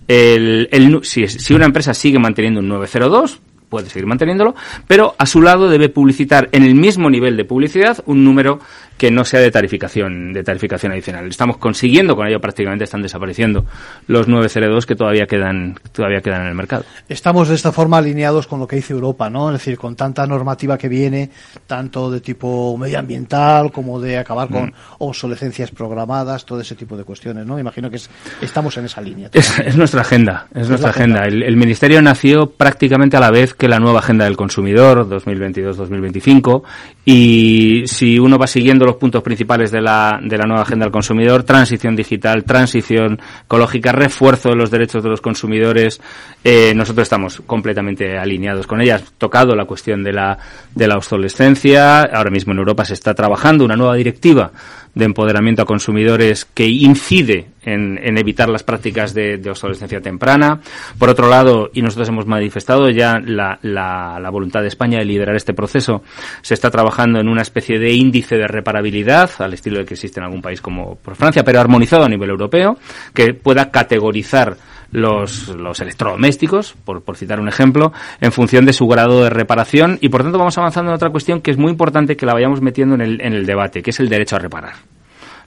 el, el, si, si una empresa sigue manteniendo un 902, puede seguir manteniéndolo, pero a su lado debe publicitar en el mismo nivel de publicidad un número que no sea de tarificación, de tarificación adicional. Estamos consiguiendo con ello prácticamente están desapareciendo los 902 que todavía quedan, todavía quedan en el mercado. Estamos de esta forma alineados con lo que dice Europa, ¿no? Es decir, con tanta normativa que viene, tanto de tipo medioambiental como de acabar con mm. obsolescencias programadas, todo ese tipo de cuestiones, ¿no? Imagino que estamos en esa línea. Es, nuestra agenda, es, nuestra agenda. El, el, Ministerio nació prácticamente a la vez que la nueva agenda del consumidor 2022-2025 y si uno va siguiendo los puntos principales de la, de la nueva agenda del consumidor, transición digital, transición ecológica, refuerzo de los derechos de los consumidores. Eh, nosotros estamos completamente alineados con ellas. Tocado la cuestión de la, de la obsolescencia. Ahora mismo en Europa se está trabajando una nueva directiva de empoderamiento a consumidores que incide en, evitar las prácticas de, obsolescencia temprana. Por otro lado, y nosotros hemos manifestado ya la, la, voluntad de España de liderar este proceso, se está trabajando en una especie de índice de reparabilidad, al estilo de que existe en algún país como por Francia, pero armonizado a nivel europeo, que pueda categorizar los, los electrodomésticos, por, por, citar un ejemplo, en función de su grado de reparación y por tanto vamos avanzando en otra cuestión que es muy importante que la vayamos metiendo en el, en el debate, que es el derecho a reparar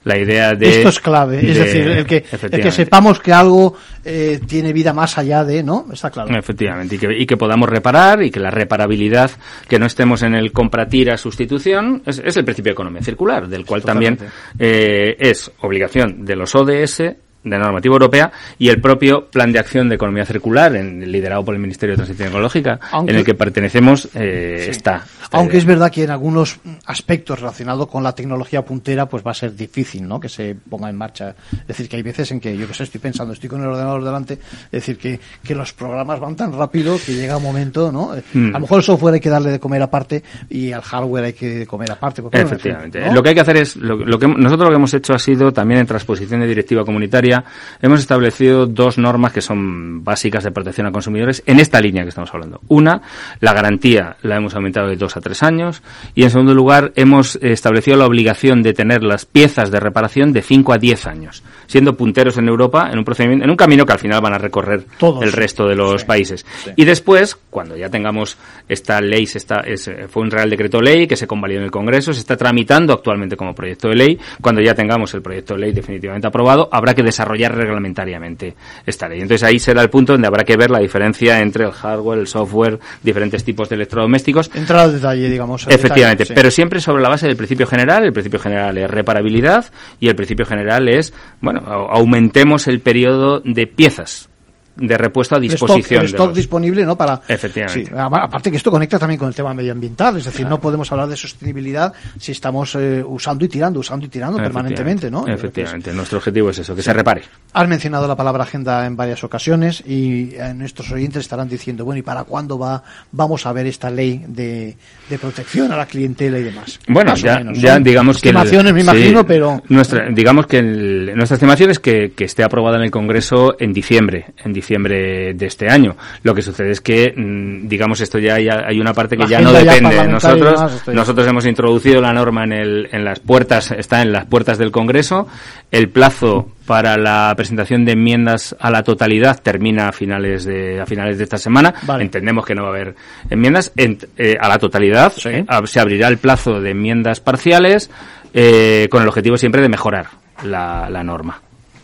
la idea de... Esto es clave, es decir, el que, el que sepamos que algo eh, tiene vida más allá de, ¿no? Está claro. Efectivamente, y que, y que podamos reparar y que la reparabilidad, que no estemos en el compratira sustitución, es, es el principio de economía circular, del cual también eh, es obligación de los ODS de normativa europea y el propio plan de acción de economía circular, en, liderado por el Ministerio de Transición Ecológica, en el que pertenecemos, eh, está, Aunque es verdad que en algunos aspectos relacionados con la tecnología puntera, pues va a ser difícil, ¿no? Que se ponga en marcha. Es decir, que hay veces en que yo que sé, estoy pensando, estoy con el ordenador delante, es decir, que, que los programas van tan rápido que llega un momento, ¿no? Mm. A lo mejor el software hay que darle de comer aparte y al hardware hay que comer aparte. Por poner un Efectivamente. ¿no? Lo que hay que hacer es, lo, lo que nosotros lo que hemos hecho ha sido también en transposición de directiva comunitaria, hemos establecido dos normas que son básicas de protección a consumidores en esta línea que estamos hablando. Una, la garantía la hemos aumentado de dos a tres años y en segundo lugar hemos establecido la obligación de tener las piezas de reparación de cinco a diez años, siendo punteros en Europa en un procedimiento, en un camino que al final van a recorrer Todos. el resto de los países. Y después, cuando ya tengamos esta ley, se está, es, fue un real decreto ley que se convalidó en el Congreso, se está tramitando actualmente como proyecto de ley. Cuando ya tengamos el proyecto de ley definitivamente aprobado, habrá que desarrollar reglamentariamente esta ley. Entonces ahí será el punto donde habrá que ver la diferencia entre el hardware, el software, diferentes tipos de electrodomésticos. Entrar al detalle, digamos. al Efectivamente, detalle, sí. pero siempre sobre la base del principio general. El principio general es reparabilidad y el principio general es, bueno, au- aumentemos el periodo de piezas de repuesto a El stock- disposición. el de stock los- disponible, ¿no? Para, Efectivamente. Sí, aparte que esto conecta también con el tema medioambiental, es decir, no podemos hablar de sostenibilidad si estamos eh, usando y tirando, usando y tirando permanentemente, ¿no? Efectivamente, nuestro objetivo es eso, que se repare. Has mencionado la palabra agenda en varias ocasiones y eh, nuestros oyentes estarán diciendo, bueno, ¿y para cuándo va vamos a ver esta ley de, de protección a la clientela y demás? Bueno, ya, menos, ya digamos que... el- Estimaciones, me sí, imagino, pero... Nuestra, digamos que el- nuestra estimación es que, que esté aprobada en el Congreso en diciembre, en diciembre de este año. Lo que sucede es que, mm, digamos, esto ya, hay una parte que La ya no depende de nosotros. Nosotros hemos introducido la norma en, el, en las puertas, está en las puertas del Congreso. El plazo para la presentación de enmiendas a la totalidad termina a finales de, a finales de esta semana. Entendemos que no va a haber enmiendas en- eh, a la totalidad. Eh, se abrirá el plazo de enmiendas parciales eh, con el objetivo siempre de mejorar la, la norma.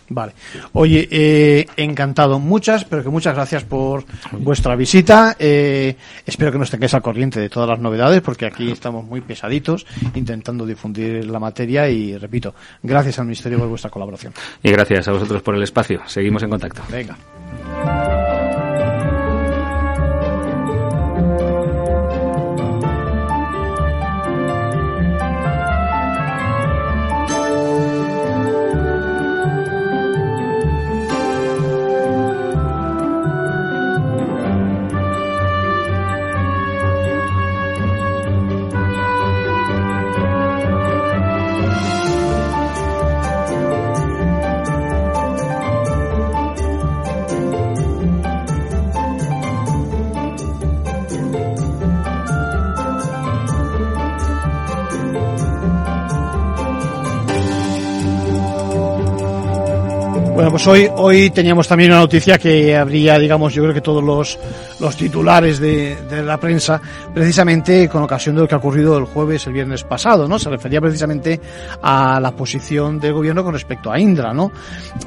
Vale. Oye, eh, encantado. Muchas, pero que muchas gracias por vuestra visita. Eh, espero que nos tengáis al corriente de todas las novedades, porque aquí estamos muy pesaditos intentando difundir la materia y, repito, gracias al Ministerio por vuestra colaboración. Y gracias a vosotros por el espacio. Seguimos en contacto. Venga. Pues hoy, hoy teníamos también una noticia que habría, digamos, yo creo que todos los, los titulares de, la prensa, precisamente con ocasión de lo que ha ocurrido el jueves, el viernes pasado, ¿no? Se refería precisamente a la posición del gobierno con respecto a Indra, ¿no?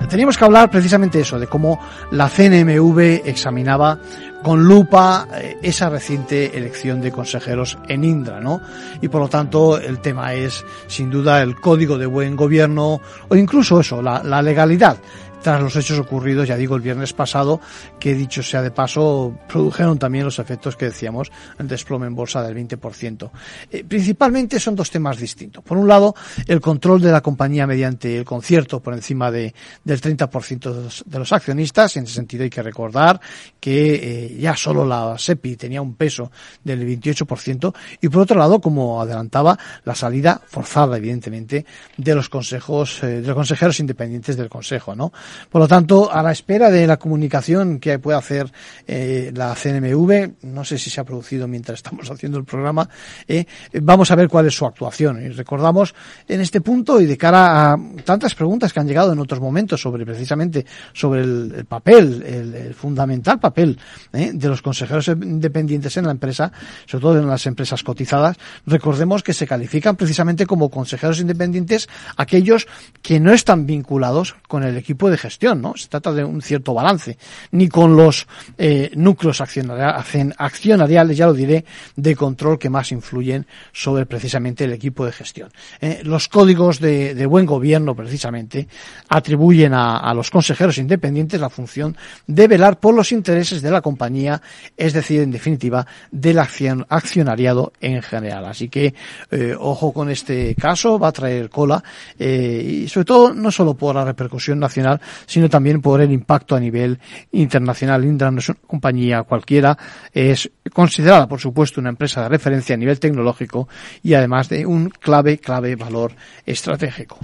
Teníamos que hablar precisamente eso, de cómo la CNMV examinaba con lupa eh, esa reciente elección de consejeros en Indra, ¿no? Y por lo tanto el tema es sin duda el código de buen gobierno o incluso eso, la legalidad tras los hechos ocurridos, ya digo, el viernes pasado, que dicho sea de paso, produjeron también los efectos que decíamos, el desplome en bolsa del 20%. Eh, principalmente son dos temas distintos. Por un lado, el control de la compañía mediante el concierto por encima de, del 30% de los, accionistas. En ese sentido hay que recordar que eh, ya solo la SEPI tenía un peso del 28%. Y por otro lado, como adelantaba, la salida forzada, evidentemente, de los consejos, eh, de los consejeros independientes del Consejo, ¿no? Por lo tanto, a la espera de la comunicación que pueda hacer eh, la CNMV, no sé si se ha producido mientras estamos haciendo el programa, eh, vamos a ver cuál es su actuación. Y recordamos en este punto y de cara a tantas preguntas que han llegado en otros momentos sobre precisamente sobre el, el papel, el, fundamental papel eh, de los consejeros independientes en la empresa, sobre todo en las empresas cotizadas, recordemos que se califican precisamente como consejeros independientes aquellos que no están vinculados con el equipo de gestión, ¿no? Se trata de un cierto balance, ni con los eh, núcleos accionariales, ya lo diré, de control que más influyen sobre precisamente el equipo de gestión. Eh, los códigos de, buen gobierno, precisamente, atribuyen a, a los consejeros independientes la función de velar por los intereses de la compañía, es decir, en definitiva, del accionariado en general. Así que, eh, ojo con este caso, va a traer cola, eh, y sobre todo, no solo por la repercusión nacional, sino también por el impacto a nivel internacional. Indra no es una compañía cualquiera, es considerada, por supuesto, una empresa de referencia a nivel tecnológico y además de un clave, clave valor estratégico.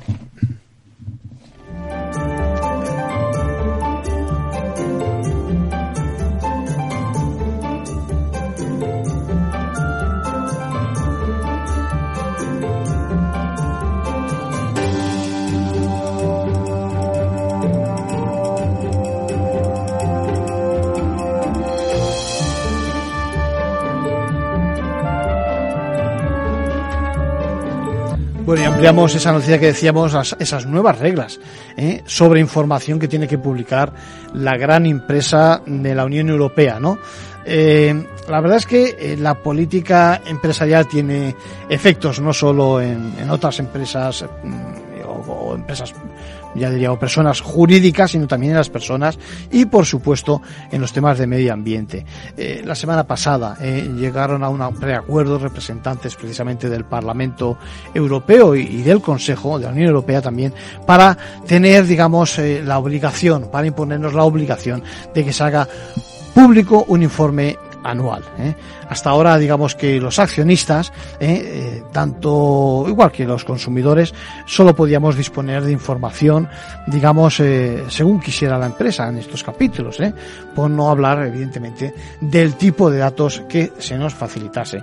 Bueno, y ampliamos esa noticia que decíamos, esas nuevas reglas ¿eh? sobre información que tiene que publicar la gran empresa de la Unión Europea, ¿no? Eh, la verdad es que eh, la política empresarial tiene efectos no solo en, otras empresas mm, o empresas ya diría, o personas jurídicas, sino también en las personas y, por supuesto, en los temas de medio ambiente. Eh, la semana pasada eh, llegaron a un preacuerdo representantes precisamente del Parlamento Europeo y, del Consejo de la Unión Europea también para tener, digamos, eh, la obligación, para imponernos la obligación de que se haga público un informe anual. Hasta ahora, digamos que los accionistas, ¿eh? Eh, tanto igual que los consumidores, solo podíamos disponer de información, digamos, según quisiera la empresa en estos capítulos, por no hablar, evidentemente, del tipo de datos que se nos facilitase.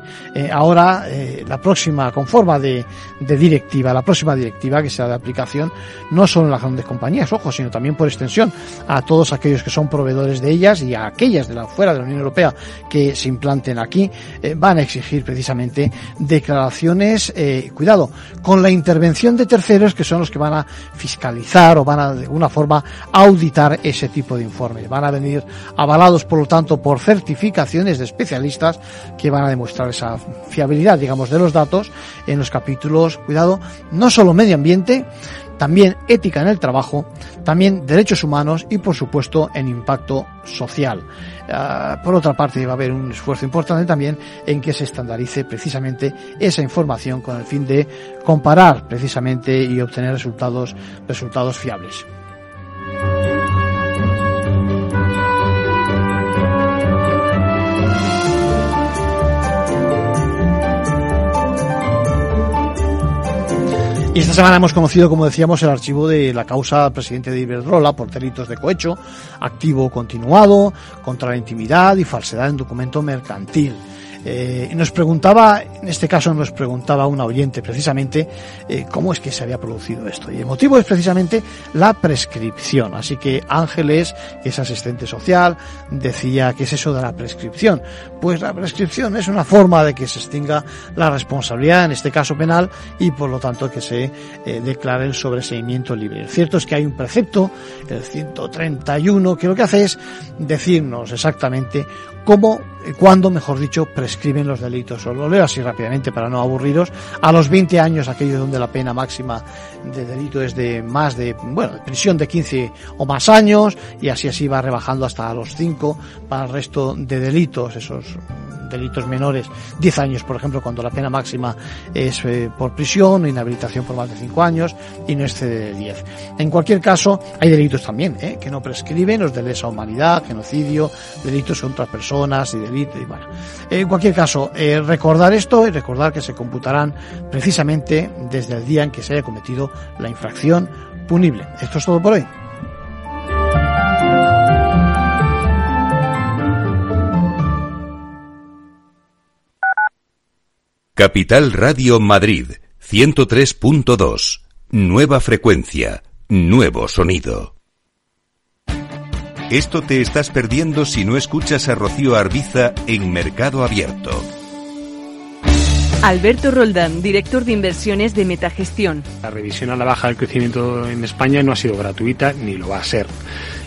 ahora, la próxima, con forma de, de, directiva, la próxima directiva que sea de aplicación, no solo en las grandes compañías, ojo, sino también por extensión a todos aquellos que son proveedores de ellas y a aquellas de la fuera de la Unión Europea que se implanten aquí eh, van a exigir precisamente declaraciones, eh, cuidado, con la intervención de terceros que son los que van a fiscalizar o van a de alguna forma auditar ese tipo de informes. Van a venir avalados, por lo tanto, por certificaciones de especialistas que van a demostrar esa fiabilidad, digamos, de los datos en los capítulos, cuidado, no solo medio ambiente, también ética en el trabajo, también derechos humanos y por supuesto en impacto social. Ah, por otra parte va a haber un esfuerzo importante también en que se estandarice precisamente esa información con el fin de comparar precisamente y obtener resultados, resultados fiables. Y esta semana hemos conocido, como decíamos, el archivo de la causa al presidente de Iberdrola por delitos de cohecho, activo continuado, contra la intimidad y falsedad en documento mercantil. Eh, nos preguntaba, en este caso nos preguntaba un oyente precisamente, eh, cómo es que se había producido esto. Y el motivo es precisamente la prescripción. Así que Ángeles, que es asistente social, decía, ¿qué es eso de la prescripción? Pues la prescripción es una forma de que se extinga la responsabilidad, en este caso penal, y por lo tanto que se eh, declare el sobreseimiento libre. El cierto es que hay un precepto, el 131, que lo que hace es decirnos exactamente cómo, cuándo, mejor dicho, prescriben los delitos. Os lo leo así rápidamente para no aburriros. A los 20 años, aquello donde la pena máxima de delito es de más de, bueno, prisión de 15 o más años, y así así va rebajando hasta los 5 para el resto de delitos, esos delitos menores, 10 años, por ejemplo, cuando la pena máxima es eh, por prisión o inhabilitación por más de 5 años y no excede de 10. En cualquier caso, hay delitos también eh, que no prescriben, los de lesa humanidad, genocidio, delitos contra personas y delitos. Y bueno. En cualquier caso, eh, recordar esto y recordar que se computarán precisamente desde el día en que se haya cometido la infracción punible. Esto es todo por hoy. Capital Radio Madrid 103.2. Nueva frecuencia, nuevo sonido. Esto te estás perdiendo si no escuchas a Rocío Arbiza en Mercado Abierto. Alberto Roldán, director de inversiones de Metagestión. La revisión a la baja del crecimiento en España no ha sido gratuita ni lo va a ser.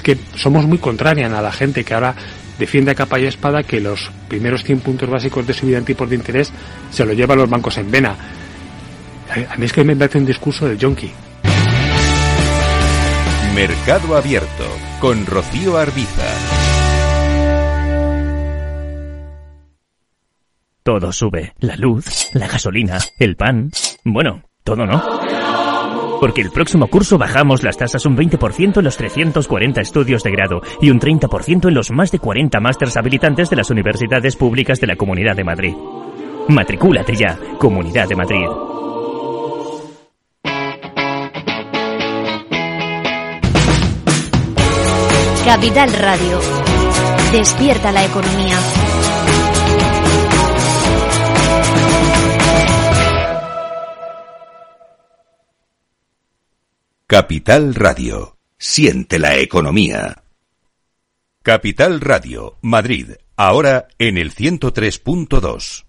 Es que somos muy contrarian a la gente que ahora defiende a capa y espada que los primeros 100 puntos básicos de subida en tipos de interés se lo llevan los bancos en vena. A mí es que me parece un discurso del yonki. Mercado Abierto con Rocío Arbiza. Todo sube. La luz, la gasolina, el pan. Bueno, todo no. Porque el próximo curso bajamos las tasas un 20% en los 340 estudios de grado y un 30% en los más de 40 másters habilitantes de las universidades públicas de la Comunidad de Madrid. Matricúlate ya, Comunidad de Madrid. Capital Radio. Despierta la economía. Capital Radio. Siente la economía. Capital Radio, Madrid, ahora en el 103.2.